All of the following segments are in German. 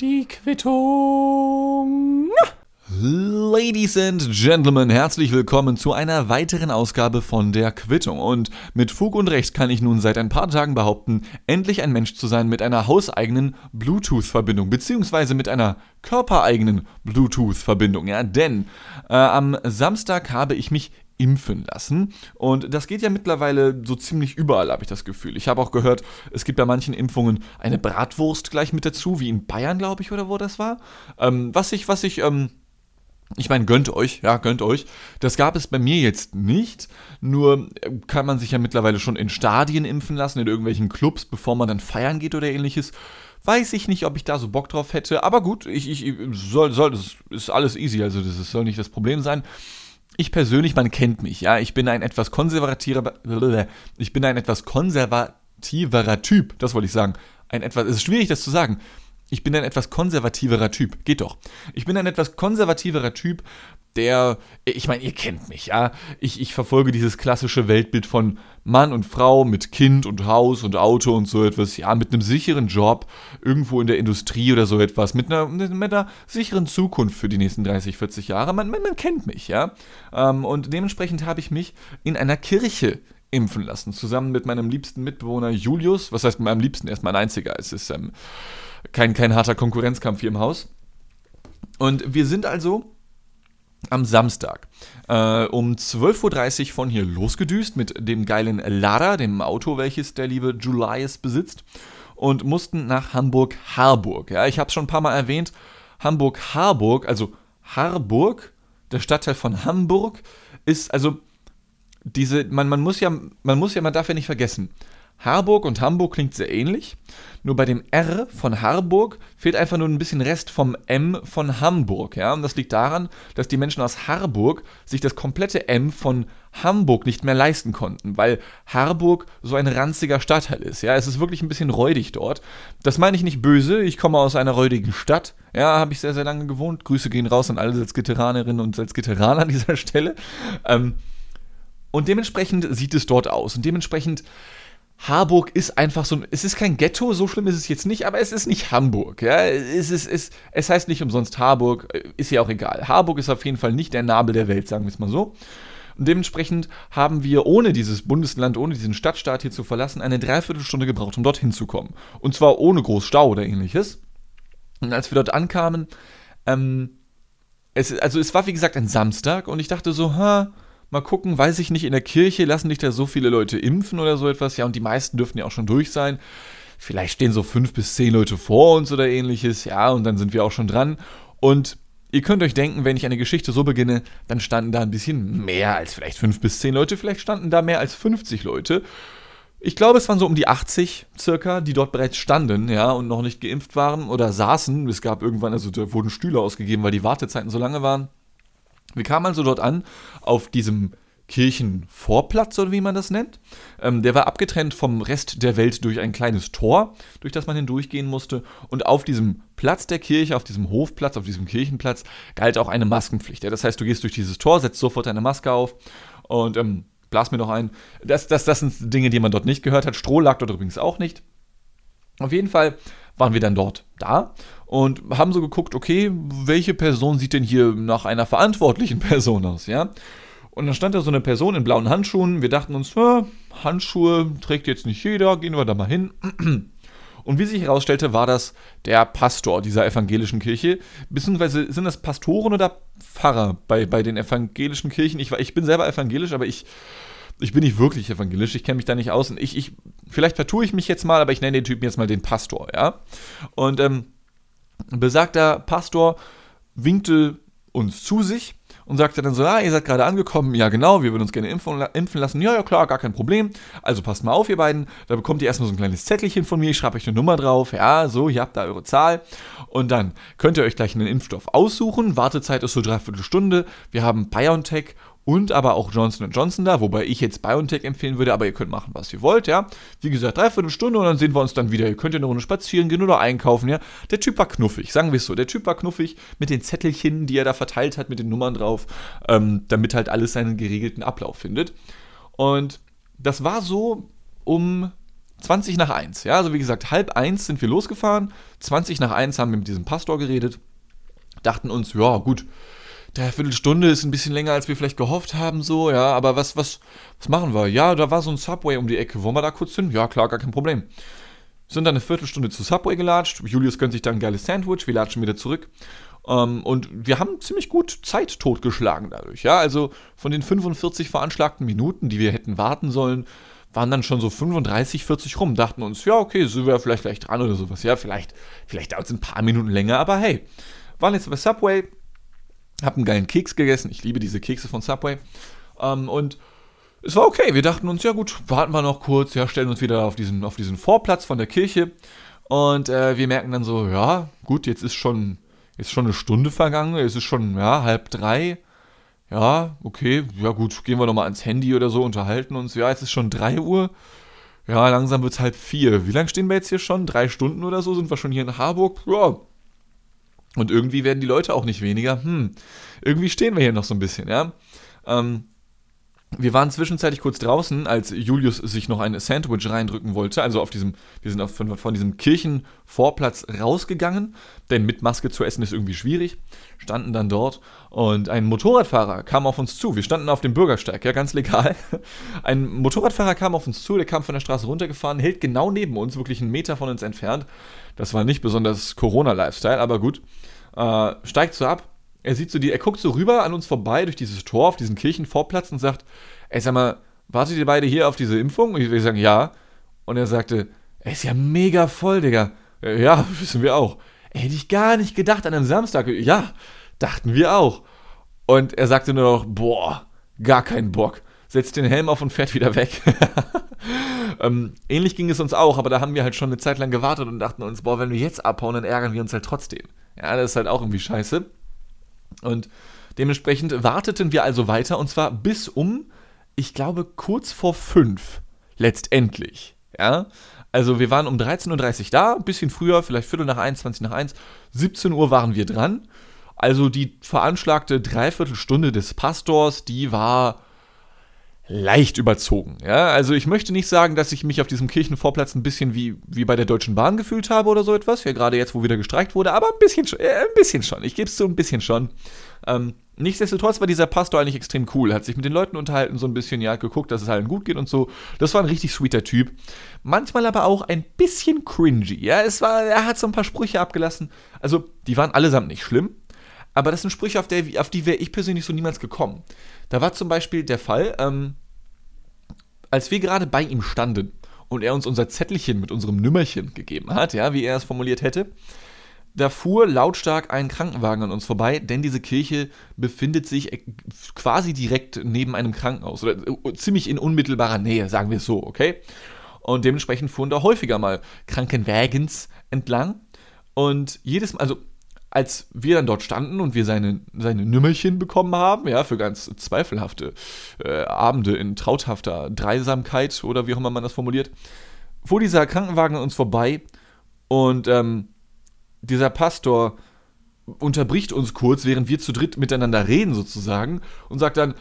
Die Quittung. Ladies and Gentlemen, herzlich willkommen zu einer weiteren Ausgabe von der Quittung. Und mit Fug und Recht kann ich nun seit ein paar Tagen behaupten, endlich ein Mensch zu sein mit einer hauseigenen Bluetooth-Verbindung, beziehungsweise mit einer körpereigenen Bluetooth-Verbindung. Ja, denn äh, am Samstag habe ich mich impfen lassen. Und das geht ja mittlerweile so ziemlich überall, habe ich das Gefühl. Ich habe auch gehört, es gibt bei manchen Impfungen eine Bratwurst gleich mit dazu, wie in Bayern, glaube ich, oder wo das war. Ähm, was ich, was ich, ähm, ich meine, gönnt euch, ja, gönnt euch. Das gab es bei mir jetzt nicht. Nur äh, kann man sich ja mittlerweile schon in Stadien impfen lassen, in irgendwelchen Clubs, bevor man dann feiern geht oder ähnliches. Weiß ich nicht, ob ich da so Bock drauf hätte. Aber gut, ich, ich soll, soll, das ist alles easy, also das soll nicht das Problem sein. Ich persönlich, man kennt mich, ja, ich bin ein etwas konservativer, ich bin ein etwas konservativerer Typ, das wollte ich sagen. Ein etwas, es ist schwierig, das zu sagen. Ich bin ein etwas konservativerer Typ. Geht doch. Ich bin ein etwas konservativerer Typ, der, ich meine, ihr kennt mich, ja. Ich, ich verfolge dieses klassische Weltbild von Mann und Frau mit Kind und Haus und Auto und so etwas, ja, mit einem sicheren Job, irgendwo in der Industrie oder so etwas, mit einer, mit einer sicheren Zukunft für die nächsten 30, 40 Jahre. Man, man, man kennt mich, ja. Ähm, und dementsprechend habe ich mich in einer Kirche impfen lassen, zusammen mit meinem liebsten Mitbewohner Julius. Was heißt mit meinem liebsten? Er ist mein einziger. Es ist ähm, kein, kein harter Konkurrenzkampf hier im Haus. Und wir sind also am Samstag äh, um 12.30 Uhr von hier losgedüst mit dem geilen Lada, dem Auto, welches der liebe Julius besitzt, und mussten nach Hamburg-Harburg. Ja, ich habe es schon ein paar Mal erwähnt. Hamburg-Harburg, also Harburg, der Stadtteil von Hamburg, ist also diese, man, man muss ja, man muss ja, man darf ja nicht vergessen, Harburg und Hamburg klingt sehr ähnlich, nur bei dem R von Harburg fehlt einfach nur ein bisschen Rest vom M von Hamburg. Ja? Und das liegt daran, dass die Menschen aus Harburg sich das komplette M von Hamburg nicht mehr leisten konnten, weil Harburg so ein ranziger Stadtteil ist. Ja? Es ist wirklich ein bisschen räudig dort. Das meine ich nicht böse, ich komme aus einer räudigen Stadt. Ja, habe ich sehr, sehr lange gewohnt. Grüße gehen raus an alle Salzgitteranerinnen und Salzgitteraner an dieser Stelle. Ähm, und dementsprechend sieht es dort aus. Und dementsprechend Harburg ist einfach so ein, es ist kein Ghetto, so schlimm ist es jetzt nicht, aber es ist nicht Hamburg. Ja? Es, ist, es, es heißt nicht umsonst Harburg, ist ja auch egal. Harburg ist auf jeden Fall nicht der Nabel der Welt, sagen wir es mal so. Und dementsprechend haben wir ohne dieses Bundesland, ohne diesen Stadtstaat hier zu verlassen, eine Dreiviertelstunde gebraucht, um dorthin zu kommen. Und zwar ohne groß Stau oder ähnliches. Und als wir dort ankamen, ähm, es, also es war wie gesagt ein Samstag und ich dachte so, ha, Mal gucken, weiß ich nicht, in der Kirche lassen dich da so viele Leute impfen oder so etwas. Ja, und die meisten dürften ja auch schon durch sein. Vielleicht stehen so fünf bis zehn Leute vor uns oder ähnliches. Ja, und dann sind wir auch schon dran. Und ihr könnt euch denken, wenn ich eine Geschichte so beginne, dann standen da ein bisschen mehr als vielleicht fünf bis zehn Leute. Vielleicht standen da mehr als 50 Leute. Ich glaube, es waren so um die 80 circa, die dort bereits standen, ja, und noch nicht geimpft waren oder saßen. Es gab irgendwann, also da wurden Stühle ausgegeben, weil die Wartezeiten so lange waren. Wir kamen also dort an, auf diesem Kirchenvorplatz oder wie man das nennt. Ähm, der war abgetrennt vom Rest der Welt durch ein kleines Tor, durch das man hindurchgehen musste. Und auf diesem Platz der Kirche, auf diesem Hofplatz, auf diesem Kirchenplatz, galt auch eine Maskenpflicht. Ja, das heißt, du gehst durch dieses Tor, setzt sofort deine Maske auf und ähm, blas mir noch ein. Das, das, das sind Dinge, die man dort nicht gehört hat. Stroh lag dort übrigens auch nicht. Auf jeden Fall waren wir dann dort da und haben so geguckt, okay, welche Person sieht denn hier nach einer verantwortlichen Person aus, ja? Und dann stand da so eine Person in blauen Handschuhen. Wir dachten uns, Handschuhe trägt jetzt nicht jeder, gehen wir da mal hin. Und wie sich herausstellte, war das der Pastor dieser evangelischen Kirche. Beziehungsweise sind das Pastoren oder Pfarrer bei, bei den evangelischen Kirchen? Ich, ich bin selber evangelisch, aber ich, ich bin nicht wirklich evangelisch. Ich kenne mich da nicht aus. Und ich, ich, vielleicht vertue ich mich jetzt mal, aber ich nenne den Typen jetzt mal den Pastor, ja? Und, ähm, besagter Pastor winkte uns zu sich und sagte dann so, ah, ihr seid gerade angekommen, ja genau, wir würden uns gerne impfen, impfen, lassen, ja, ja klar, gar kein Problem, also passt mal auf, ihr beiden, da bekommt ihr erstmal so ein kleines Zettelchen von mir, ich schreibe euch eine Nummer drauf, ja, so, ihr habt da eure Zahl. Und dann könnt ihr euch gleich einen Impfstoff aussuchen, Wartezeit ist so dreiviertel Stunde, wir haben BioNTech und aber auch Johnson Johnson da, wobei ich jetzt BioNTech empfehlen würde, aber ihr könnt machen, was ihr wollt, ja. Wie gesagt, dreiviertel Stunde und dann sehen wir uns dann wieder. Ihr könnt ja eine Runde spazieren gehen oder einkaufen, ja. Der Typ war knuffig, sagen wir es so. Der Typ war knuffig mit den Zettelchen, die er da verteilt hat, mit den Nummern drauf, ähm, damit halt alles seinen geregelten Ablauf findet. Und das war so um 20 nach 1. Ja, also wie gesagt, halb 1 sind wir losgefahren. 20 nach 1 haben wir mit diesem Pastor geredet. Dachten uns, ja, gut, der Viertelstunde ist ein bisschen länger, als wir vielleicht gehofft haben, so, ja, aber was, was, was machen wir? Ja, da war so ein Subway um die Ecke. Wollen wir da kurz hin? Ja, klar, gar kein Problem. Sind dann eine Viertelstunde zu Subway gelatscht. Julius gönnt sich dann ein geiles Sandwich. Wir latschen wieder zurück. Ähm, und wir haben ziemlich gut Zeit totgeschlagen dadurch. Ja, also von den 45 veranschlagten Minuten, die wir hätten warten sollen, waren dann schon so 35, 40 rum. Dachten uns, ja, okay, sind wir vielleicht gleich dran oder sowas. Ja, vielleicht, vielleicht dauert es ein paar Minuten länger, aber hey, waren jetzt bei Subway, hab einen geilen Keks gegessen. Ich liebe diese Kekse von Subway. Ähm, und es war okay. Wir dachten uns, ja gut, warten wir noch kurz, ja, stellen uns wieder auf diesen, auf diesen Vorplatz von der Kirche. Und äh, wir merken dann so, ja, gut, jetzt ist schon, ist schon eine Stunde vergangen, es ist schon, ja, halb drei. Ja, okay, ja gut, gehen wir nochmal ans Handy oder so, unterhalten uns. Ja, es ist schon drei Uhr. Ja, langsam wird es halb vier. Wie lange stehen wir jetzt hier schon? Drei Stunden oder so? Sind wir schon hier in Harburg? Ja. Und irgendwie werden die Leute auch nicht weniger. Hm, irgendwie stehen wir hier noch so ein bisschen, ja. Ähm, wir waren zwischenzeitlich kurz draußen, als Julius sich noch ein Sandwich reindrücken wollte. Also auf diesem, wir sind auf, von, von diesem Kirchenvorplatz rausgegangen, denn mit Maske zu essen ist irgendwie schwierig. Standen dann dort und ein Motorradfahrer kam auf uns zu. Wir standen auf dem Bürgersteig, ja, ganz legal. Ein Motorradfahrer kam auf uns zu, der kam von der Straße runtergefahren, hält genau neben uns, wirklich einen Meter von uns entfernt. Das war nicht besonders Corona-Lifestyle, aber gut. Äh, steigt so ab, er sieht so die, er guckt so rüber an uns vorbei durch dieses Tor auf diesen Kirchenvorplatz und sagt, ey, sag mal, wartet ihr beide hier auf diese Impfung? Und ich sagen, ja. Und er sagte, er ist ja mega voll, Digga. Ja, wissen wir auch. Ey, hätte ich gar nicht gedacht an einem Samstag. Ja, dachten wir auch. Und er sagte nur noch, boah, gar keinen Bock. Setzt den Helm auf und fährt wieder weg. ähm, ähnlich ging es uns auch, aber da haben wir halt schon eine Zeit lang gewartet und dachten uns, boah, wenn wir jetzt abhauen, dann ärgern wir uns halt trotzdem. Ja, das ist halt auch irgendwie scheiße. Und dementsprechend warteten wir also weiter und zwar bis um, ich glaube, kurz vor fünf. Letztendlich. Ja. Also wir waren um 13.30 Uhr da, ein bisschen früher, vielleicht Viertel nach 21 nach 1. 17 Uhr waren wir dran. Also die veranschlagte Dreiviertelstunde des Pastors, die war leicht überzogen. Ja, also ich möchte nicht sagen, dass ich mich auf diesem Kirchenvorplatz ein bisschen wie, wie bei der Deutschen Bahn gefühlt habe oder so etwas. Ja, gerade jetzt, wo wieder gestreikt wurde, aber ein bisschen, äh, ein bisschen schon. Ich gebe es so ein bisschen schon. Ähm, nichtsdestotrotz war dieser Pastor eigentlich extrem cool. Hat sich mit den Leuten unterhalten, so ein bisschen, ja, geguckt, dass es allen gut geht und so. Das war ein richtig sweeter Typ. Manchmal aber auch ein bisschen cringy. Ja, es war, er hat so ein paar Sprüche abgelassen. Also, die waren allesamt nicht schlimm. Aber das sind Sprüche, auf, der, auf die wäre ich persönlich so niemals gekommen. Da war zum Beispiel der Fall, ähm, als wir gerade bei ihm standen und er uns unser Zettelchen mit unserem Nümmerchen gegeben hat, ja, wie er es formuliert hätte, da fuhr lautstark ein Krankenwagen an uns vorbei, denn diese Kirche befindet sich äh, quasi direkt neben einem Krankenhaus oder äh, ziemlich in unmittelbarer Nähe, sagen wir es so, okay? Und dementsprechend fuhren da häufiger mal Krankenwagens entlang. Und jedes Mal, also als wir dann dort standen und wir seine, seine Nümmerchen bekommen haben, ja, für ganz zweifelhafte äh, Abende in trauthafter Dreisamkeit oder wie auch immer man das formuliert, fuhr dieser Krankenwagen an uns vorbei und ähm, dieser Pastor unterbricht uns kurz, während wir zu dritt miteinander reden sozusagen und sagt dann,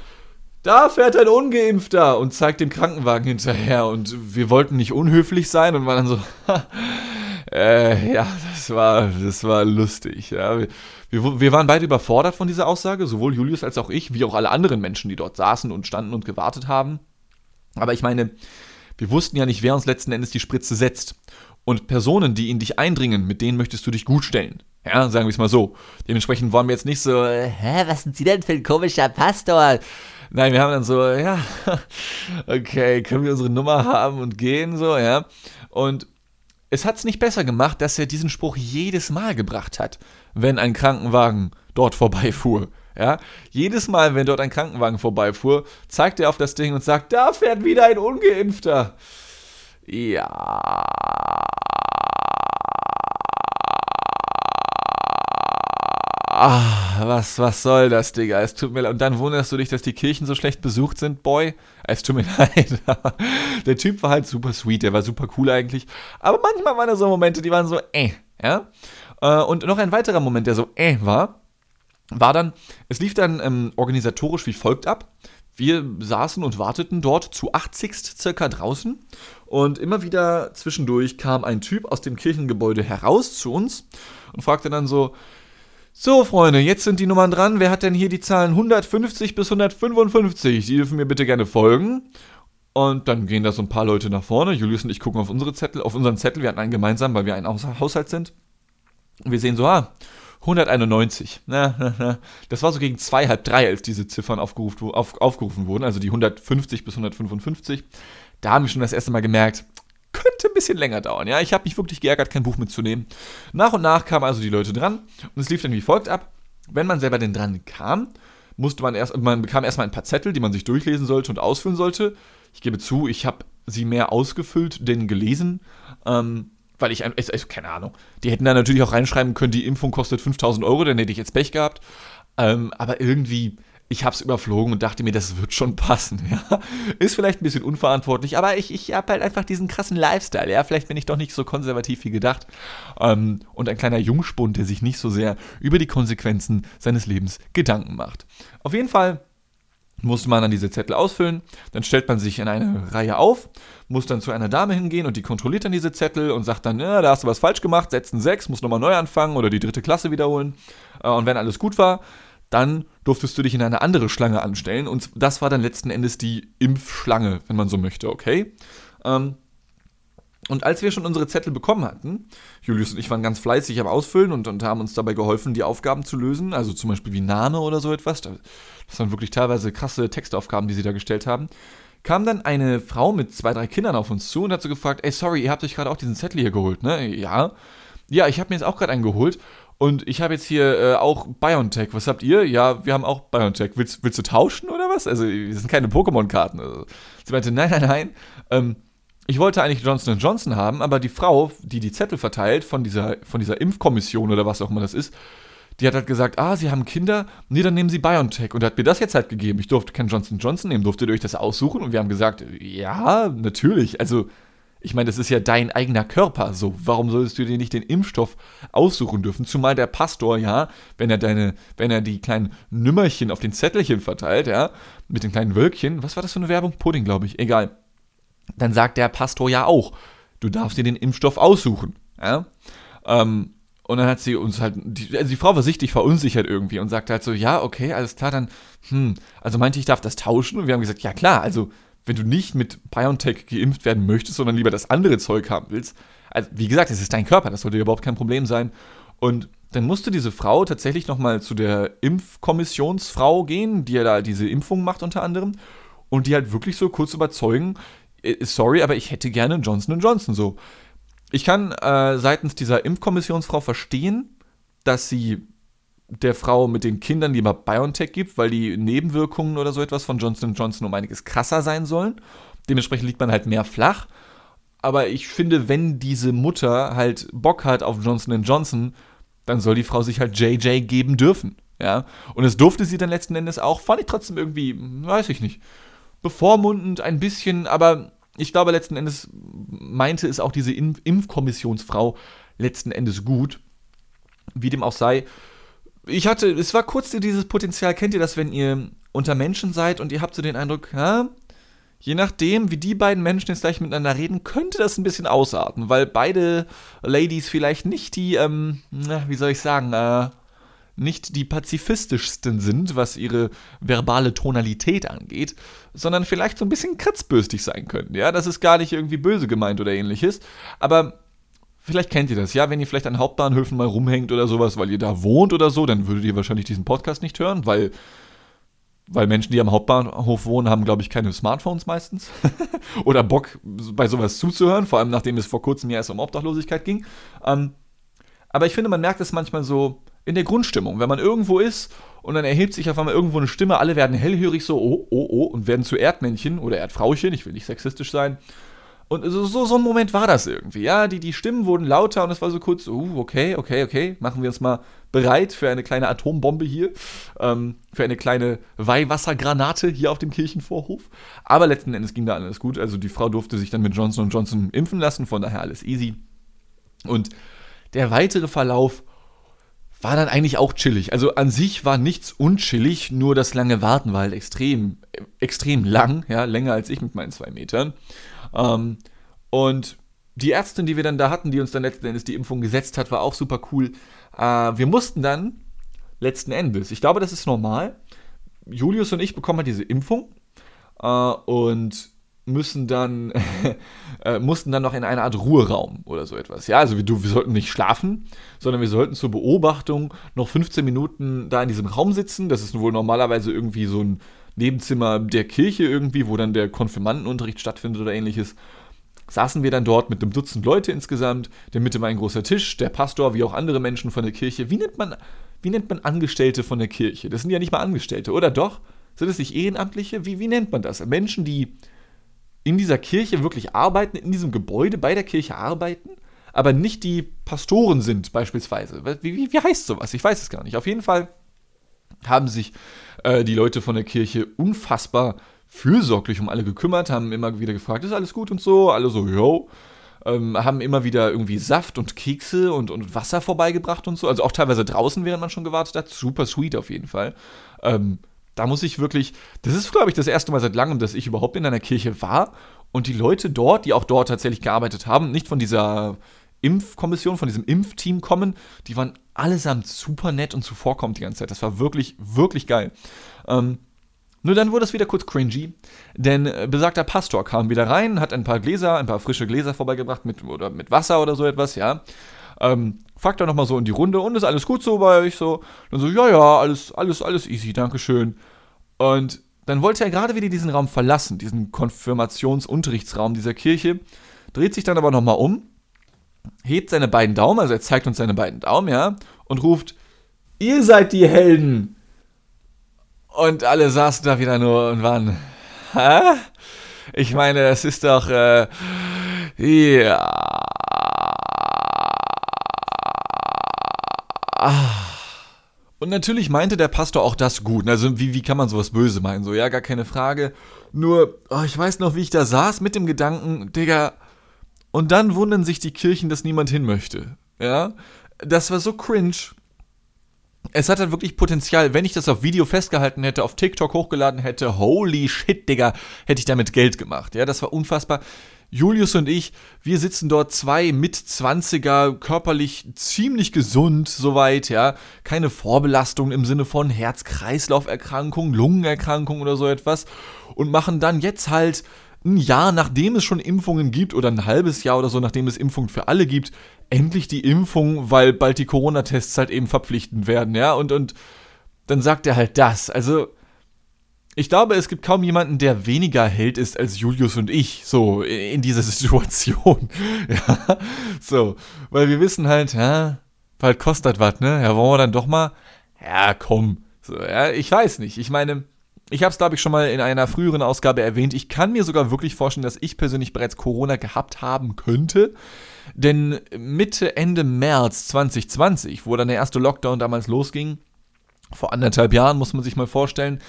da fährt ein Ungeimpfter! und zeigt dem Krankenwagen hinterher und wir wollten nicht unhöflich sein und waren dann so, Äh, ja, das war, das war lustig. Ja. Wir, wir, waren beide überfordert von dieser Aussage, sowohl Julius als auch ich, wie auch alle anderen Menschen, die dort saßen und standen und gewartet haben. Aber ich meine, wir wussten ja nicht, wer uns letzten Endes die Spritze setzt. Und Personen, die in dich eindringen, mit denen möchtest du dich gut stellen. Ja, sagen wir es mal so. Dementsprechend wollen wir jetzt nicht so, äh, hä, was sind Sie denn für ein komischer Pastor? Nein, wir haben dann so, ja, okay, können wir unsere Nummer haben und gehen, so, ja. Und es hat es nicht besser gemacht, dass er diesen Spruch jedes Mal gebracht hat, wenn ein Krankenwagen dort vorbeifuhr. Ja, jedes Mal, wenn dort ein Krankenwagen vorbeifuhr, zeigt er auf das Ding und sagt, da fährt wieder ein Ungeimpfter. Ja. Ah, was, was soll das, Digga? Es tut mir leid. Und dann wunderst du dich, dass die Kirchen so schlecht besucht sind, Boy. Es tut mir leid. der Typ war halt super sweet, der war super cool eigentlich. Aber manchmal waren da so Momente, die waren so, äh, ja. Äh, und noch ein weiterer Moment, der so, äh, war, war dann, es lief dann ähm, organisatorisch wie folgt ab. wir saßen und warteten dort zu 80 circa draußen und immer wieder zwischendurch kam ein Typ aus dem Kirchengebäude heraus zu uns und fragte dann so, so Freunde, jetzt sind die Nummern dran, wer hat denn hier die Zahlen 150 bis 155? Die dürfen mir bitte gerne folgen. Und dann gehen da so ein paar Leute nach vorne. Julius und ich gucken auf unsere Zettel, auf unseren Zettel, wir hatten einen gemeinsam, weil wir ein Haushalt sind. Und wir sehen so, ah, 191. Na, na, na. Das war so gegen zwei, halb drei, als diese Ziffern aufgerufen, auf, aufgerufen wurden, also die 150 bis 155. Da haben wir schon das erste Mal gemerkt, könnte ein bisschen länger dauern. Ja, ich habe mich wirklich geärgert, kein Buch mitzunehmen. Nach und nach kamen also die Leute dran und es lief dann wie folgt ab. Wenn man selber denn dran kam, musste man erst, man bekam erstmal ein paar Zettel, die man sich durchlesen sollte und ausfüllen sollte. Ich gebe zu, ich habe sie mehr ausgefüllt denn gelesen. Ähm, weil ich, also, keine Ahnung, die hätten da natürlich auch reinschreiben können, die Impfung kostet 5000 Euro, dann hätte ich jetzt Pech gehabt. Ähm, aber irgendwie, ich habe es überflogen und dachte mir, das wird schon passen. Ja? Ist vielleicht ein bisschen unverantwortlich, aber ich, ich habe halt einfach diesen krassen Lifestyle. Ja, vielleicht bin ich doch nicht so konservativ wie gedacht. Ähm, und ein kleiner Jungspund, der sich nicht so sehr über die Konsequenzen seines Lebens Gedanken macht. Auf jeden Fall musste man dann diese Zettel ausfüllen, dann stellt man sich in eine Reihe auf, muss dann zu einer Dame hingehen und die kontrolliert dann diese Zettel und sagt dann, ja, da hast du was falsch gemacht, setzt einen 6, musst nochmal neu anfangen oder die dritte Klasse wiederholen. Äh, und wenn alles gut war, dann durftest du dich in eine andere Schlange anstellen und das war dann letzten Endes die Impfschlange, wenn man so möchte, okay? Ähm, und als wir schon unsere Zettel bekommen hatten, Julius und ich waren ganz fleißig am Ausfüllen und, und haben uns dabei geholfen, die Aufgaben zu lösen, also zum Beispiel wie Name oder so etwas. Das waren wirklich teilweise krasse Textaufgaben, die sie da gestellt haben. Kam dann eine Frau mit zwei, drei Kindern auf uns zu und hat so gefragt: Ey, sorry, ihr habt euch gerade auch diesen Zettel hier geholt, ne? Ja. Ja, ich habe mir jetzt auch gerade einen geholt und ich habe jetzt hier äh, auch BioNTech. Was habt ihr? Ja, wir haben auch BioNTech. Willst, willst du tauschen oder was? Also, das sind keine Pokémon-Karten. Also, sie meinte: Nein, nein, nein. Ähm, ich wollte eigentlich Johnson Johnson haben, aber die Frau, die die Zettel verteilt von dieser, von dieser Impfkommission oder was auch immer das ist, die hat halt gesagt, ah, sie haben Kinder, nee, dann nehmen sie BioNTech. Und hat mir das jetzt halt gegeben. Ich durfte kein Johnson Johnson nehmen, durfte ihr euch das aussuchen? Und wir haben gesagt, ja, natürlich. Also, ich meine, das ist ja dein eigener Körper. So, warum solltest du dir nicht den Impfstoff aussuchen dürfen? Zumal der Pastor, ja, wenn er deine, wenn er die kleinen Nümmerchen auf den Zettelchen verteilt, ja, mit den kleinen Wölkchen, was war das für eine Werbung? Pudding, glaube ich, egal dann sagt der Pastor ja auch, du darfst dir den Impfstoff aussuchen. Ja? Ähm, und dann hat sie uns halt, die, also die Frau war sichtlich verunsichert irgendwie und sagte halt so, ja, okay, alles klar, dann, hm, also meinte ich darf das tauschen und wir haben gesagt, ja klar, also wenn du nicht mit BioNTech geimpft werden möchtest, sondern lieber das andere Zeug haben willst, also wie gesagt, es ist dein Körper, das sollte überhaupt kein Problem sein. Und dann musste diese Frau tatsächlich nochmal zu der Impfkommissionsfrau gehen, die ja da diese Impfung macht unter anderem und die halt wirklich so kurz überzeugen, äh, sorry, aber ich hätte gerne Johnson Johnson so. Ich kann äh, seitens dieser Impfkommissionsfrau verstehen, dass sie der Frau mit den Kindern lieber BioNTech gibt, weil die Nebenwirkungen oder so etwas von Johnson Johnson um einiges krasser sein sollen. Dementsprechend liegt man halt mehr flach. Aber ich finde, wenn diese Mutter halt Bock hat auf Johnson Johnson, dann soll die Frau sich halt JJ geben dürfen. Ja. Und es durfte sie dann letzten Endes auch. Fand ich trotzdem irgendwie, weiß ich nicht bevormundend ein bisschen, aber ich glaube, letzten Endes meinte es auch diese Impf Impfkommissionsfrau letzten Endes gut. Wie dem auch sei. Ich hatte, es war kurz dieses Potenzial, kennt ihr das, wenn ihr unter Menschen seid und ihr habt so den Eindruck, ja, je nachdem, wie die beiden Menschen jetzt gleich miteinander reden, könnte das ein bisschen ausarten, weil beide Ladies vielleicht nicht die, ähm, wie soll ich sagen, äh, nicht die pazifistischsten sind, was ihre verbale Tonalität angeht, sondern vielleicht so ein bisschen kratzbürstig sein können. Ja, das ist gar nicht irgendwie böse gemeint oder ähnliches, aber vielleicht kennt ihr das, ja, wenn ihr vielleicht an Hauptbahnhöfen mal rumhängt oder sowas, weil ihr da wohnt oder so, dann würdet ihr wahrscheinlich diesen Podcast nicht hören, weil weil Menschen, die am Hauptbahnhof wohnen, haben, glaube ich, keine Smartphones meistens. Oder Bock, bei sowas zuzuhören, vor allem nachdem es vor kurzem ja erst um Obdachlosigkeit ging. Ähm, aber ich finde, man merkt es manchmal so, in der Grundstimmung. Wenn man irgendwo ist und dann erhebt sich auf einmal irgendwo eine Stimme, alle werden hellhörig so, oh, oh, oh, und werden zu Erdmännchen oder Erdfrauchen, ich will nicht sexistisch sein. Und so, so, ein Moment war das irgendwie, ja, die, die Stimmen wurden lauter und es war so kurz, uh, okay, okay, okay, machen wir uns mal bereit für eine kleine Atombombe hier, ähm, für eine kleine Weihwassergranate hier auf dem Kirchenvorhof. Aber letzten Endes ging da alles gut, also die Frau durfte sich dann mit Johnson Johnson impfen lassen, von daher alles easy. Und der weitere Verlauf war dann eigentlich auch chillig. Also an sich war nichts unchillig, nur das lange Warten war halt extrem, extrem lang, ja, länger als ich mit meinen zwei Metern. Ähm, und die Ärztin, die wir dann da hatten, die uns dann letzten Endes die Impfung gesetzt hat, war auch super cool. Äh, wir mussten dann letzten Endes, ich glaube, das ist normal, Julius und ich bekommen halt diese Impfung äh, und müssen dann, äh, mussten dann noch in eine Art Ruheraum oder so etwas. Ja, also wir, wir sollten nicht schlafen, sondern wir sollten zur Beobachtung noch 15 Minuten da in diesem Raum sitzen. Das ist wohl normalerweise irgendwie so ein Nebenzimmer der Kirche irgendwie, wo dann der Konfirmandenunterricht stattfindet oder ähnliches. Saßen wir dann dort mit einem Dutzend Leute insgesamt. In der Mitte war ein großer Tisch, der Pastor, wie auch andere Menschen von der Kirche. Wie nennt man, wie nennt man Angestellte von der Kirche? Das sind ja nicht mal Angestellte, oder doch? Sind es nicht Ehrenamtliche? Wie, wie nennt man das? Menschen, die in dieser Kirche wirklich arbeiten, in diesem Gebäude bei der Kirche arbeiten, aber nicht die Pastoren sind beispielsweise. Wie, wie, wie heißt sowas? Ich weiß es gar nicht. Auf jeden Fall haben sich äh, die Leute von der Kirche unfassbar fürsorglich um alle gekümmert, haben immer wieder gefragt, ist alles gut und so, alle so, yo. Ähm, haben immer wieder irgendwie Saft und Kekse und, und Wasser vorbeigebracht und so. Also auch teilweise draußen, während man schon gewartet hat. Super sweet auf jeden Fall. Ähm, da muss ich wirklich, das ist, glaube ich, das erste Mal seit langem, dass ich überhaupt in einer Kirche war und die Leute dort, die auch dort tatsächlich gearbeitet haben, nicht von dieser Impfkommission, von diesem Impfteam kommen, die waren allesamt super nett und zuvorkommend die ganze Zeit. Das war wirklich, wirklich geil. Ähm, nur dann wurde es wieder kurz cringy, denn äh, besagter Pastor kam wieder rein, hat ein paar Gläser, ein paar frische Gläser vorbeigebracht mit, oder mit Wasser oder so etwas, ja. Ähm, fragt er nochmal so in die Runde und ist alles gut so bei euch so? Dann so, ja, ja, alles, alles, alles easy, Dankeschön. Und dann wollte er gerade wieder diesen Raum verlassen, diesen Konfirmationsunterrichtsraum dieser Kirche, dreht sich dann aber nochmal um, hebt seine beiden Daumen, also er zeigt uns seine beiden Daumen, ja, und ruft, ihr seid die Helden. Und alle saßen da wieder nur und waren, hä? Ich meine, es ist doch, äh, ja. Und natürlich meinte der Pastor auch das gut. Also, wie, wie kann man sowas böse meinen? So, ja, gar keine Frage. Nur, oh, ich weiß noch, wie ich da saß mit dem Gedanken, Digga. Und dann wundern sich die Kirchen, dass niemand hin möchte. Ja? Das war so cringe. Es hat halt wirklich Potenzial, wenn ich das auf Video festgehalten hätte, auf TikTok hochgeladen hätte, holy shit, Digga, hätte ich damit Geld gemacht. Ja, das war unfassbar. Julius und ich, wir sitzen dort zwei mit 20er, körperlich ziemlich gesund, soweit, ja. Keine Vorbelastung im Sinne von Herz-Kreislauf-Erkrankung, Lungenerkrankung oder so etwas. Und machen dann jetzt halt ein Jahr, nachdem es schon Impfungen gibt, oder ein halbes Jahr oder so, nachdem es Impfungen für alle gibt, endlich die Impfung, weil bald die Corona-Tests halt eben verpflichtend werden, ja. Und, und dann sagt er halt das. Also, ich glaube, es gibt kaum jemanden, der weniger Held ist als Julius und ich, so in dieser Situation. ja, so, weil wir wissen halt, ja, bald kostet was, ne? Ja, wollen wir dann doch mal? Ja, komm. So, ja, ich weiß nicht. Ich meine, ich habe es, glaube ich, schon mal in einer früheren Ausgabe erwähnt. Ich kann mir sogar wirklich vorstellen, dass ich persönlich bereits Corona gehabt haben könnte. Denn Mitte, Ende März 2020, wo dann der erste Lockdown damals losging, vor anderthalb Jahren muss man sich mal vorstellen,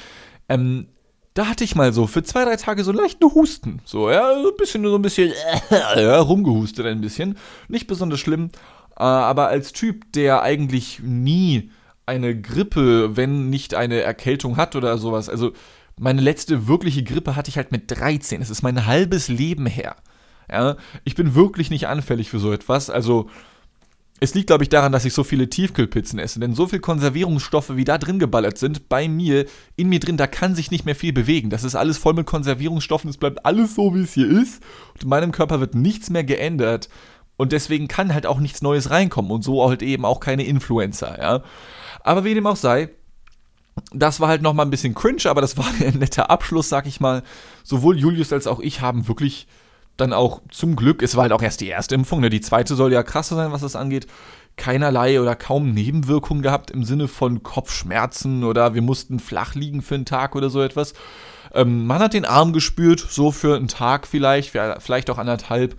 ähm, da hatte ich mal so für zwei, drei Tage so leichten Husten. So, ja, so ein bisschen, so ein bisschen, ja, rumgehustet ein bisschen. Nicht besonders schlimm. Äh, aber als Typ, der eigentlich nie eine Grippe, wenn nicht eine Erkältung hat oder sowas, also meine letzte wirkliche Grippe hatte ich halt mit 13. Es ist mein halbes Leben her. Ja, ich bin wirklich nicht anfällig für so etwas. Also, es liegt, glaube ich, daran, dass ich so viele Tiefkühlpizzen esse, denn so viel Konservierungsstoffe, wie da drin geballert sind, bei mir, in mir drin, da kann sich nicht mehr viel bewegen. Das ist alles voll mit Konservierungsstoffen, es bleibt alles so, wie es hier ist. Und in meinem Körper wird nichts mehr geändert. Und deswegen kann halt auch nichts Neues reinkommen und so halt eben auch keine Influencer, ja. Aber wie dem auch sei, das war halt nochmal ein bisschen cringe, aber das war ein netter Abschluss, sag ich mal. Sowohl Julius als auch ich haben wirklich dann auch zum Glück, es war halt auch erst die erste Impfung, ne? die zweite soll ja krasser sein, was das angeht, keinerlei oder kaum Nebenwirkungen gehabt im Sinne von Kopfschmerzen oder wir mussten flach liegen für einen Tag oder so etwas. Ähm, man hat den Arm gespürt, so für einen Tag vielleicht, vielleicht auch anderthalb.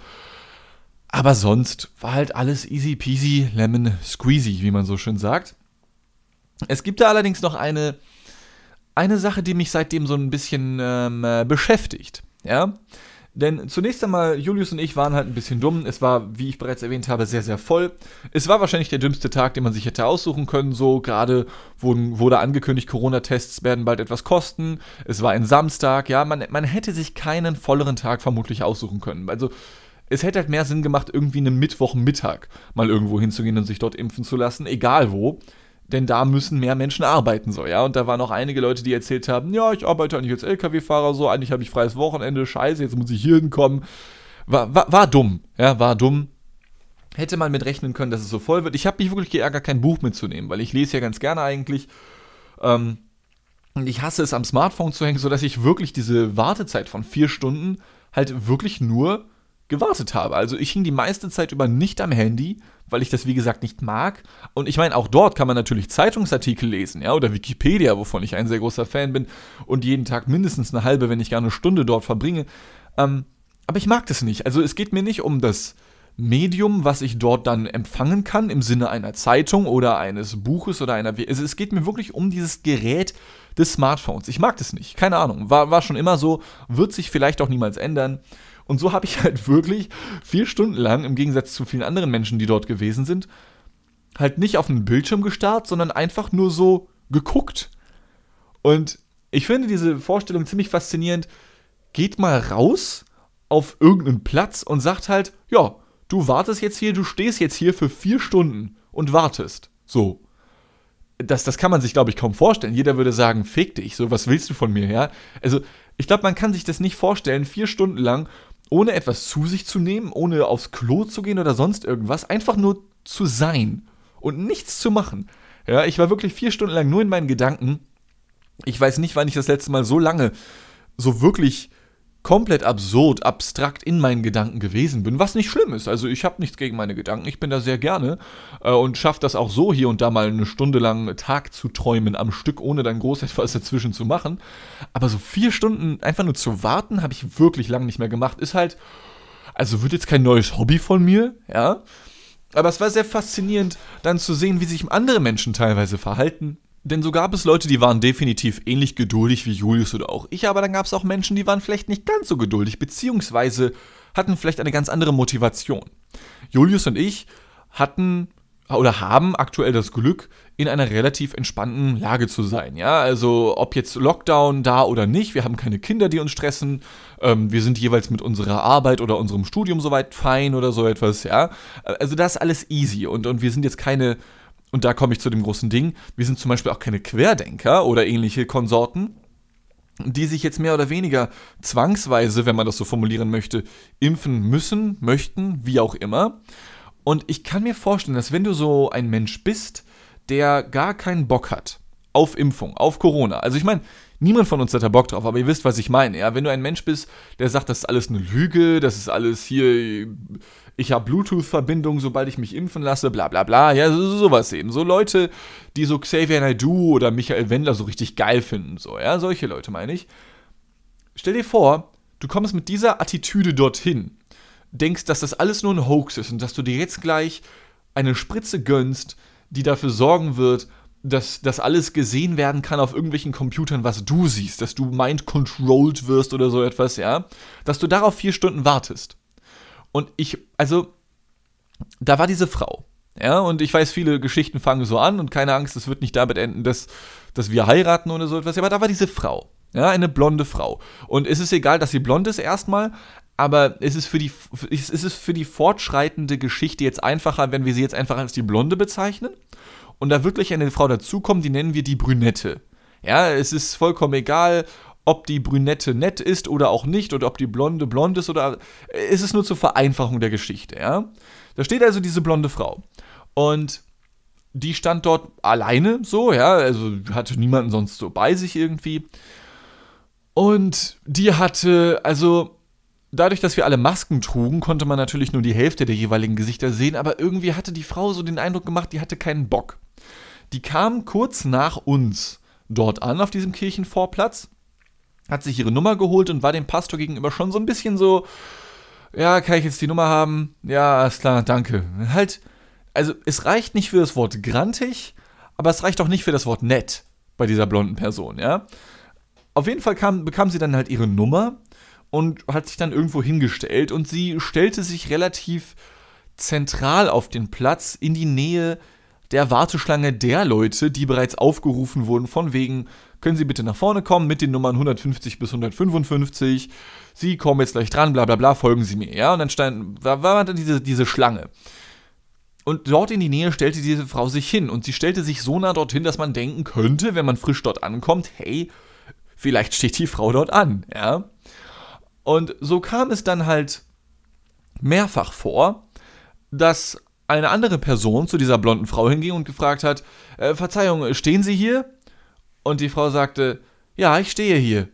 Aber sonst war halt alles easy peasy, lemon squeezy, wie man so schön sagt. Es gibt da allerdings noch eine, eine Sache, die mich seitdem so ein bisschen ähm, äh, beschäftigt. Ja, Denn zunächst einmal, Julius und ich waren halt ein bisschen dumm. Es war, wie ich bereits erwähnt habe, sehr, sehr voll. Es war wahrscheinlich der dümmste Tag, den man sich hätte aussuchen können. So, gerade wurden, wurde angekündigt, Corona-Tests werden bald etwas kosten. Es war ein Samstag, ja, man, man hätte sich keinen volleren Tag vermutlich aussuchen können. Also, es hätte halt mehr Sinn gemacht, irgendwie einen Mittwochmittag mal irgendwo hinzugehen und sich dort impfen zu lassen, egal wo denn da müssen mehr Menschen arbeiten, so, ja. Und da waren auch einige Leute, die erzählt haben, ja, ich arbeite eigentlich als LKW-Fahrer, so, eigentlich habe ich freies Wochenende, scheiße, jetzt muss ich hier hinkommen. War, war, war dumm, ja, war dumm. Hätte man mit rechnen können, dass es so voll wird. Ich habe mich wirklich geärgert, kein Buch mitzunehmen, weil ich lese ja ganz gerne eigentlich. Ähm, und ich hasse es, am Smartphone zu hängen, sodass ich wirklich diese Wartezeit von vier Stunden halt wirklich nur gewartet habe. Also ich hing die meiste Zeit über nicht am Handy, weil ich das wie gesagt nicht mag. Und ich meine, auch dort kann man natürlich Zeitungsartikel lesen, ja, oder Wikipedia, wovon ich ein sehr großer Fan bin und jeden Tag mindestens eine halbe, wenn nicht gar eine Stunde dort verbringe. Ähm, aber ich mag das nicht. Also es geht mir nicht um das Medium, was ich dort dann empfangen kann, im Sinne einer Zeitung oder eines Buches oder einer. Also es geht mir wirklich um dieses Gerät des Smartphones. Ich mag das nicht. Keine Ahnung. War, war schon immer so, wird sich vielleicht auch niemals ändern. Und so habe ich halt wirklich vier Stunden lang, im Gegensatz zu vielen anderen Menschen, die dort gewesen sind, halt nicht auf einen Bildschirm gestarrt, sondern einfach nur so geguckt. Und ich finde diese Vorstellung ziemlich faszinierend. Geht mal raus auf irgendeinen Platz und sagt halt, ja, du wartest jetzt hier, du stehst jetzt hier für vier Stunden und wartest. So. Das, das kann man sich, glaube ich, kaum vorstellen. Jeder würde sagen, fick dich, so, was willst du von mir, ja? Also, ich glaube, man kann sich das nicht vorstellen, vier Stunden lang ohne etwas zu sich zu nehmen, ohne aufs Klo zu gehen oder sonst irgendwas, einfach nur zu sein und nichts zu machen. Ja, ich war wirklich vier Stunden lang nur in meinen Gedanken. Ich weiß nicht, wann ich das letzte Mal so lange so wirklich komplett absurd, abstrakt in meinen Gedanken gewesen bin, was nicht schlimm ist. Also ich habe nichts gegen meine Gedanken, ich bin da sehr gerne äh, und schaffe das auch so hier und da mal eine Stunde lang Tag zu träumen am Stück, ohne dann groß etwas dazwischen zu machen. Aber so vier Stunden einfach nur zu warten, habe ich wirklich lange nicht mehr gemacht. Ist halt, also wird jetzt kein neues Hobby von mir, ja. Aber es war sehr faszinierend, dann zu sehen, wie sich andere Menschen teilweise verhalten, denn so gab es Leute, die waren definitiv ähnlich geduldig wie Julius oder auch ich, aber dann gab es auch Menschen, die waren vielleicht nicht ganz so geduldig, beziehungsweise hatten vielleicht eine ganz andere Motivation. Julius und ich hatten oder haben aktuell das Glück, in einer relativ entspannten Lage zu sein. Ja, also ob jetzt Lockdown da oder nicht, wir haben keine Kinder, die uns stressen. Ähm, wir sind jeweils mit unserer Arbeit oder unserem Studium soweit fein oder so etwas. Ja, also das ist alles easy und, und wir sind jetzt keine und da komme ich zu dem großen Ding, wir sind zum Beispiel auch keine Querdenker oder ähnliche Konsorten, die sich jetzt mehr oder weniger zwangsweise, wenn man das so formulieren möchte, impfen müssen, möchten, wie auch immer. Und ich kann mir vorstellen, dass wenn du so ein Mensch bist, der gar keinen Bock hat auf Impfung, auf Corona, also ich meine, niemand von uns hat da Bock drauf, aber ihr wisst, was ich meine. Ja, wenn du ein Mensch bist, der sagt, das ist alles eine Lüge, das ist alles hier ich habe Bluetooth-Verbindung, sobald ich mich impfen lasse, bla bla bla. Ja, so, sowas eben. So Leute, die so Xavier Naidoo oder Michael Wendler so richtig geil finden. So, ja, solche Leute meine ich. Stell dir vor, du kommst mit dieser Attitüde dorthin, denkst, dass das alles nur ein Hoax ist und dass du dir jetzt gleich eine Spritze gönnst, die dafür sorgen wird, dass das alles gesehen werden kann auf irgendwelchen Computern, was du siehst, dass du mind-controlled wirst oder so etwas, ja, dass du darauf vier Stunden wartest. Und ich, also, da war diese Frau. Ja, und ich weiß, viele Geschichten fangen so an und keine Angst, es wird nicht damit enden, dass, dass wir heiraten oder so etwas. Aber da war diese Frau. Ja, eine blonde Frau. Und es ist egal, dass sie blond ist erstmal, aber es ist für die, es ist für die fortschreitende Geschichte jetzt einfacher, wenn wir sie jetzt einfach als die Blonde bezeichnen. Und da wirklich eine Frau dazukommt, die nennen wir die Brünette. Ja, es ist vollkommen egal, ob die Brünette nett ist oder auch nicht oder ob die Blonde blond ist oder ist es nur zur Vereinfachung der Geschichte, ja? Da steht also diese blonde Frau und die stand dort alleine so, ja, also hatte niemanden sonst so bei sich irgendwie. Und die hatte, also dadurch, dass wir alle Masken trugen, konnte man natürlich nur die Hälfte der jeweiligen Gesichter sehen, aber irgendwie hatte die Frau so den Eindruck gemacht, die hatte keinen Bock. Die kam kurz nach uns dort an auf diesem Kirchenvorplatz hat sich ihre Nummer geholt und war dem Pastor gegenüber schon so ein bisschen so, ja, kann ich jetzt die Nummer haben? Ja, ist klar, danke. Halt, also es reicht nicht für das Wort grantig, aber es reicht auch nicht für das Wort nett bei dieser blonden Person, ja. Auf jeden Fall kam, bekam sie dann halt ihre Nummer und hat sich dann irgendwo hingestellt und sie stellte sich relativ zentral auf den Platz in die Nähe der Warteschlange der Leute, die bereits aufgerufen wurden, von wegen, können Sie bitte nach vorne kommen mit den Nummern 150 bis 155, Sie kommen jetzt gleich dran, bla bla bla, folgen Sie mir, ja, und dann stand, war, war dann diese, diese Schlange. Und dort in die Nähe stellte diese Frau sich hin und sie stellte sich so nah dorthin, dass man denken könnte, wenn man frisch dort ankommt, hey, vielleicht steht die Frau dort an, ja. Und so kam es dann halt mehrfach vor, dass eine andere Person zu dieser blonden Frau hinging und gefragt hat, äh, Verzeihung, stehen Sie hier? Und die Frau sagte, ja, ich stehe hier.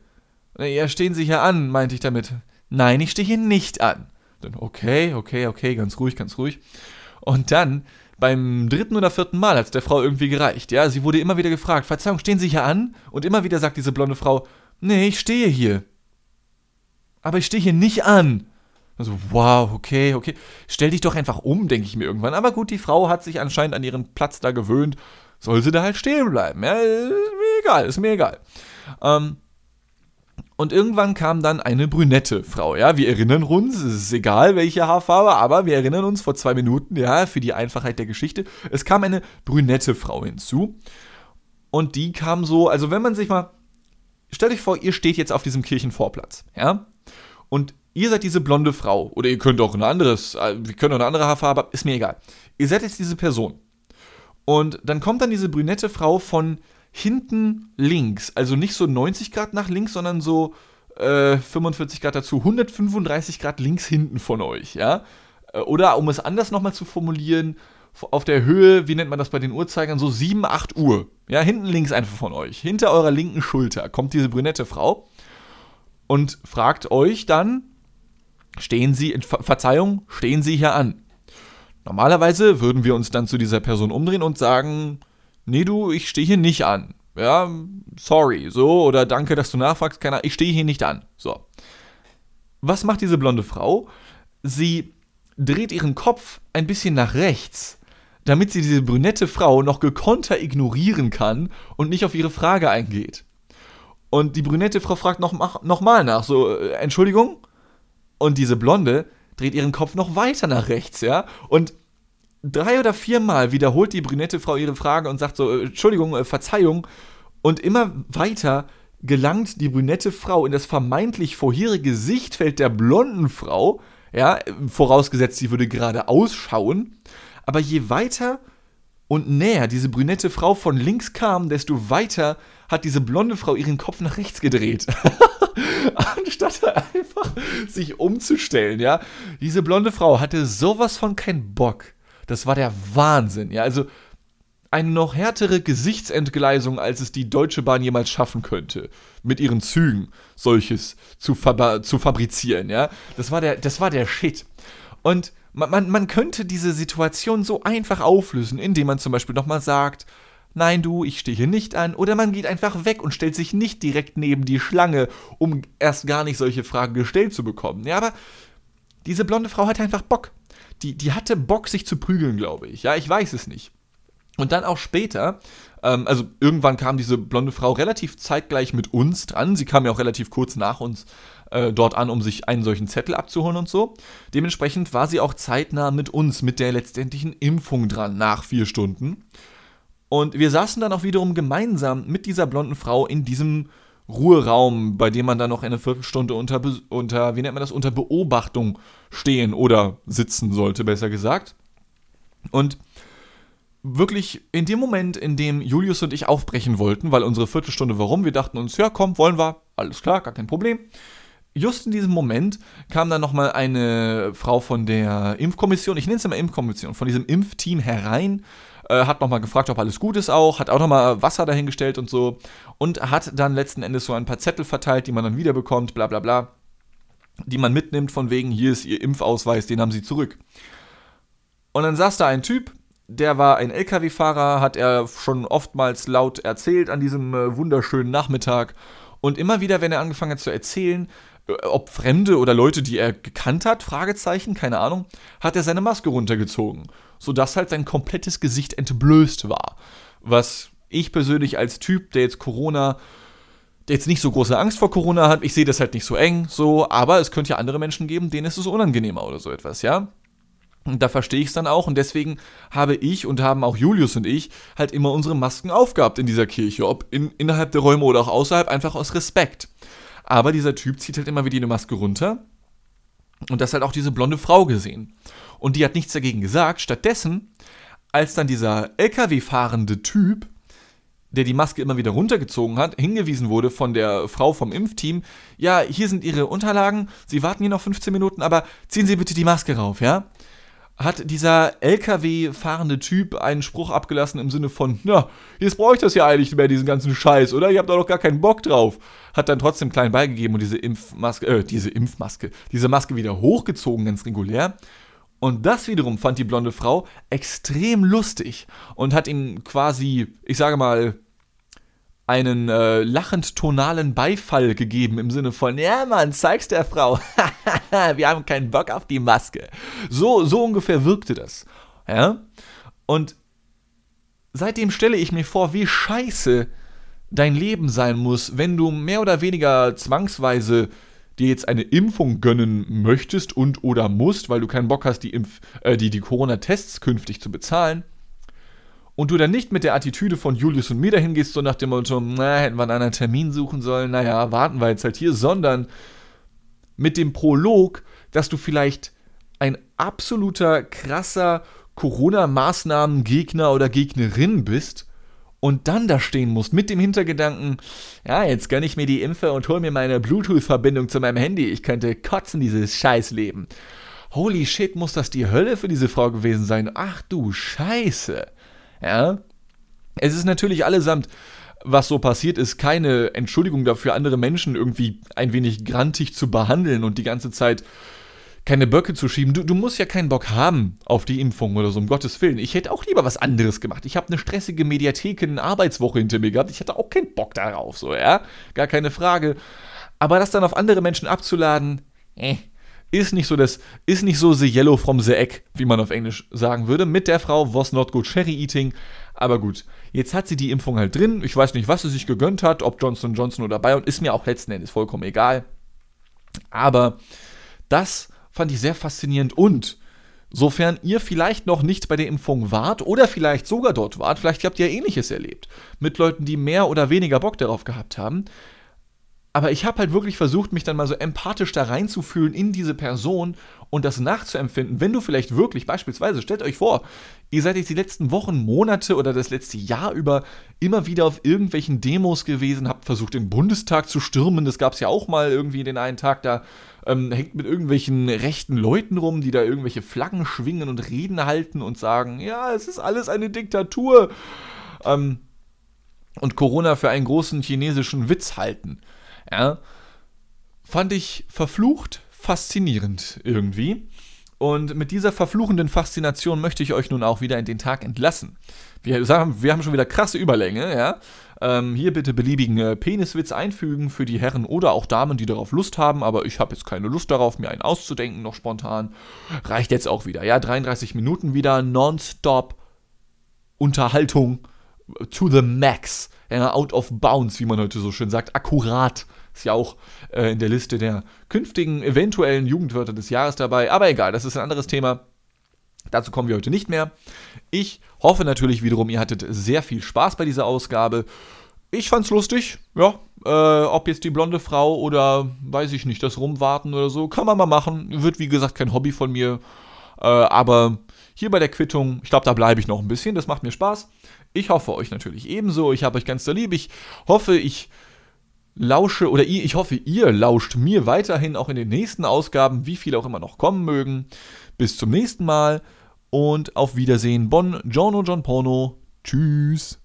Ja, stehen Sie hier an, meinte ich damit. Nein, ich stehe hier nicht an. Dann, okay, okay, okay, ganz ruhig, ganz ruhig. Und dann, beim dritten oder vierten Mal hat es der Frau irgendwie gereicht. Ja, sie wurde immer wieder gefragt, Verzeihung, stehen Sie hier an? Und immer wieder sagt diese blonde Frau, nee, ich stehe hier. Aber ich stehe hier nicht an. Also, wow, okay, okay. Stell dich doch einfach um, denke ich mir irgendwann. Aber gut, die Frau hat sich anscheinend an ihren Platz da gewöhnt. Soll sie da halt stehen bleiben? Ja, ist mir egal, ist mir egal. Ähm, und irgendwann kam dann eine brünette Frau. Ja, wir erinnern uns, es ist egal welche Haarfarbe, aber wir erinnern uns vor zwei Minuten, ja, für die Einfachheit der Geschichte. Es kam eine brünette Frau hinzu. Und die kam so, also wenn man sich mal, stellt euch vor, ihr steht jetzt auf diesem Kirchenvorplatz, ja, und ihr seid diese blonde Frau, oder ihr könnt auch ein anderes, äh, wir können auch eine andere Haarfarbe, ist mir egal. Ihr seid jetzt diese Person. Und dann kommt dann diese brünette Frau von hinten links, also nicht so 90 Grad nach links, sondern so äh, 45 Grad dazu, 135 Grad links hinten von euch, ja. Äh, oder um es anders nochmal zu formulieren, auf der Höhe, wie nennt man das bei den Uhrzeigern, so 7, 8 Uhr. Ja, hinten links einfach von euch. Hinter eurer linken Schulter kommt diese brünette Frau und fragt euch dann, stehen Sie, Ver Verzeihung, stehen Sie hier an? Normalerweise würden wir uns dann zu dieser Person umdrehen und sagen, nee du, ich stehe hier nicht an. Ja, sorry, so, oder danke, dass du nachfragst, keiner, ich stehe hier nicht an. So. Was macht diese blonde Frau? Sie dreht ihren Kopf ein bisschen nach rechts, damit sie diese brünette Frau noch gekonter ignorieren kann und nicht auf ihre Frage eingeht. Und die brünette Frau fragt nochmal noch nach, so, äh, Entschuldigung? Und diese Blonde dreht ihren Kopf noch weiter nach rechts, ja? Und drei oder viermal wiederholt die brünette Frau ihre Frage und sagt so, äh, Entschuldigung, äh, Verzeihung. Und immer weiter gelangt die brünette Frau in das vermeintlich vorherige Sichtfeld der blonden Frau, ja, vorausgesetzt, sie würde gerade ausschauen. Aber je weiter und näher diese brünette Frau von links kam, desto weiter hat diese blonde Frau ihren Kopf nach rechts gedreht. Anstatt einfach sich umzustellen, ja. Diese blonde Frau hatte sowas von keinen Bock. Das war der Wahnsinn, ja. Also eine noch härtere Gesichtsentgleisung, als es die Deutsche Bahn jemals schaffen könnte, mit ihren Zügen solches zu, zu fabrizieren, ja. Das war der, das war der Shit. Und man, man, man könnte diese Situation so einfach auflösen, indem man zum Beispiel nochmal sagt, nein du, ich stehe hier nicht an, oder man geht einfach weg und stellt sich nicht direkt neben die Schlange, um erst gar nicht solche Fragen gestellt zu bekommen. Ja, aber diese blonde Frau hatte einfach Bock. Die, die hatte Bock, sich zu prügeln, glaube ich. Ja, ich weiß es nicht. Und dann auch später, ähm, also irgendwann kam diese blonde Frau relativ zeitgleich mit uns dran. Sie kam ja auch relativ kurz nach uns äh, dort an, um sich einen solchen Zettel abzuholen und so. Dementsprechend war sie auch zeitnah mit uns, mit der letztendlichen Impfung dran, nach vier Stunden. Und wir saßen dann auch wiederum gemeinsam mit dieser blonden Frau in diesem Ruheraum, bei dem man dann noch eine Viertelstunde unter, unter, wie nennt man das, unter Beobachtung stehen oder sitzen sollte, besser gesagt. Und wirklich in dem Moment, in dem Julius und ich aufbrechen wollten, weil unsere Viertelstunde warum, wir dachten uns, ja komm, wollen wir, alles klar, gar kein Problem. Just in diesem Moment kam dann nochmal eine Frau von der Impfkommission, ich nenne es immer Impfkommission, von diesem Impfteam herein äh, hat nochmal gefragt, ob alles gut ist auch, hat auch nochmal Wasser dahingestellt und so und hat dann letzten Endes so ein paar Zettel verteilt, die man dann wiederbekommt, bla bla bla, die man mitnimmt von wegen, hier ist ihr Impfausweis, den haben sie zurück. Und dann saß da ein Typ, der war ein LKW-Fahrer, hat er schon oftmals laut erzählt an diesem äh, wunderschönen Nachmittag. Und immer wieder, wenn er angefangen hat zu erzählen, äh, ob Fremde oder Leute, die er gekannt hat, Fragezeichen, keine Ahnung, hat er seine Maske runtergezogen sodass halt sein komplettes Gesicht entblößt war. Was ich persönlich als Typ, der jetzt Corona jetzt nicht so große Angst vor Corona hat. Ich sehe das halt nicht so eng, so, aber es könnte ja andere Menschen geben, denen ist es unangenehmer oder so etwas, ja. Und da verstehe ich es dann auch und deswegen habe ich und haben auch Julius und ich halt immer unsere Masken aufgehabt in dieser Kirche, ob in, innerhalb der Räume oder auch außerhalb, einfach aus Respekt. Aber dieser Typ zieht halt immer wieder die Maske runter und das hat auch diese blonde Frau gesehen. Und die hat nichts dagegen gesagt. Stattdessen, als dann dieser LKW-fahrende Typ der die Maske immer wieder runtergezogen hat, hingewiesen wurde von der Frau vom Impfteam, ja, hier sind Ihre Unterlagen, Sie warten hier noch 15 Minuten, aber ziehen Sie bitte die Maske rauf, ja? Hat dieser LKW-fahrende Typ einen Spruch abgelassen im Sinne von, ja, jetzt brauche ich das ja eigentlich nicht mehr, diesen ganzen Scheiß, oder? Ihr habt doch gar keinen Bock drauf. Hat dann trotzdem klein beigegeben und diese Impfmaske, äh, diese Impfmaske, diese Maske wieder hochgezogen, ganz regulär. Und das wiederum fand die blonde Frau extrem lustig und hat ihm quasi, ich sage mal, einen äh, lachend tonalen Beifall gegeben im Sinne von, ja Mann, zeig's der Frau. Wir haben keinen Bock auf die Maske. So, so ungefähr wirkte das. Ja? Und seitdem stelle ich mir vor, wie scheiße dein Leben sein muss, wenn du mehr oder weniger zwangsweise dir jetzt eine Impfung gönnen möchtest und oder musst, weil du keinen Bock hast, die, Impf äh, die, die Corona-Tests künftig zu bezahlen und du dann nicht mit der Attitüde von Julius und mir dahin gehst, so nach dem Motto, na, hätten wir einen anderen Termin suchen sollen, naja, warten wir jetzt halt hier, sondern mit dem Prolog, dass du vielleicht ein absoluter krasser Corona-Maßnahmen-Gegner oder Gegnerin bist und dann da stehen musst mit dem Hintergedanken, ja, jetzt gönne ich mir die Impfe und hol mir meine Bluetooth-Verbindung zu meinem Handy, ich könnte kotzen dieses Scheißleben. Holy shit, muss das die Hölle für diese Frau gewesen sein? Ach du Scheiße. Ja? Es ist natürlich allesamt, was so passiert ist, keine Entschuldigung dafür, andere Menschen irgendwie ein wenig grantig zu behandeln und die ganze Zeit keine Böcke zu schieben. Du, du musst ja keinen Bock haben auf die Impfung oder so, um Gottes Willen. Ich hätte auch lieber was anderes gemacht. Ich habe eine stressige Mediatheken-Arbeitswoche hinter mir gehabt. Ich hatte auch keinen Bock darauf, so, ja? Gar keine Frage. Aber das dann auf andere Menschen abzuladen, eh, ist nicht so das, ist nicht so the yellow from the egg, wie man auf Englisch sagen würde. Mit der Frau was not good cherry eating. Aber gut, jetzt hat sie die Impfung halt drin. Ich weiß nicht, was sie sich gegönnt hat, ob Johnson Johnson oder Bayern, ist mir auch letzten Endes vollkommen egal. Aber das fand ich sehr faszinierend und Sofern ihr vielleicht noch nicht bei der Impfung wart oder vielleicht sogar dort wart, vielleicht habt ihr ähnliches erlebt. Mit Leuten, die mehr oder weniger Bock darauf gehabt haben, aber ich habe halt wirklich versucht, mich dann mal so empathisch da reinzufühlen in diese Person und das nachzuempfinden. Wenn du vielleicht wirklich, beispielsweise, stellt euch vor, ihr seid jetzt die letzten Wochen, Monate oder das letzte Jahr über immer wieder auf irgendwelchen Demos gewesen, habt versucht, den Bundestag zu stürmen. Das gab es ja auch mal irgendwie den einen Tag, da ähm, hängt mit irgendwelchen rechten Leuten rum, die da irgendwelche Flaggen schwingen und Reden halten und sagen, ja, es ist alles eine Diktatur. Ähm, und Corona für einen großen chinesischen Witz halten. Ja, fand ich verflucht faszinierend irgendwie. Und mit dieser verfluchenden Faszination möchte ich euch nun auch wieder in den Tag entlassen. Wir, sagen, wir haben schon wieder krasse Überlänge, ja. Ähm, hier bitte beliebigen äh, Peniswitz einfügen für die Herren oder auch Damen, die darauf Lust haben, aber ich habe jetzt keine Lust darauf, mir einen auszudenken, noch spontan. Reicht jetzt auch wieder, ja. 33 Minuten wieder, nonstop Unterhaltung to the max. Ja, out of bounds, wie man heute so schön sagt. Akkurat. Ist ja auch äh, in der Liste der künftigen eventuellen Jugendwörter des Jahres dabei. Aber egal, das ist ein anderes Thema. Dazu kommen wir heute nicht mehr. Ich hoffe natürlich wiederum, ihr hattet sehr viel Spaß bei dieser Ausgabe. Ich fand's lustig, ja. Äh, ob jetzt die blonde Frau oder weiß ich nicht, das Rumwarten oder so, kann man mal machen. Wird wie gesagt kein Hobby von mir. Äh, aber hier bei der Quittung, ich glaube, da bleibe ich noch ein bisschen. Das macht mir Spaß. Ich hoffe euch natürlich ebenso. Ich habe euch ganz da lieb. Ich hoffe, ich lausche oder ich hoffe, ihr lauscht mir weiterhin auch in den nächsten Ausgaben, wie viele auch immer noch kommen mögen. Bis zum nächsten Mal und auf Wiedersehen. Bon Giorno John Porno. Tschüss.